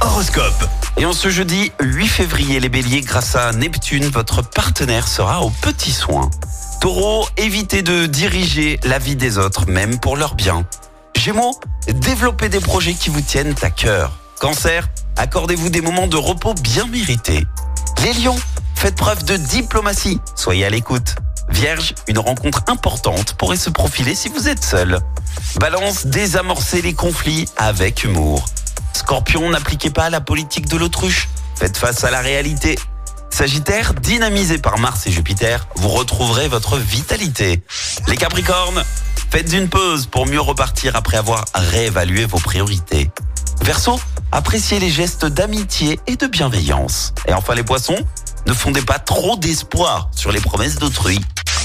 Horoscope. Et en ce jeudi 8 février, les béliers, grâce à Neptune, votre partenaire sera aux petits soins. Taureau, évitez de diriger la vie des autres, même pour leur bien. Gémeaux, développez des projets qui vous tiennent à cœur. Cancer, accordez-vous des moments de repos bien mérités. Les lions, faites preuve de diplomatie, soyez à l'écoute. Vierge, une rencontre importante pourrait se profiler si vous êtes seul. Balance, désamorcez les conflits avec humour. Scorpion, n'appliquez pas la politique de l'autruche. Faites face à la réalité. Sagittaire, dynamisé par Mars et Jupiter, vous retrouverez votre vitalité. Les Capricornes, faites une pause pour mieux repartir après avoir réévalué vos priorités. Verseau, appréciez les gestes d'amitié et de bienveillance. Et enfin les Poissons, ne fondez pas trop d'espoir sur les promesses d'autrui.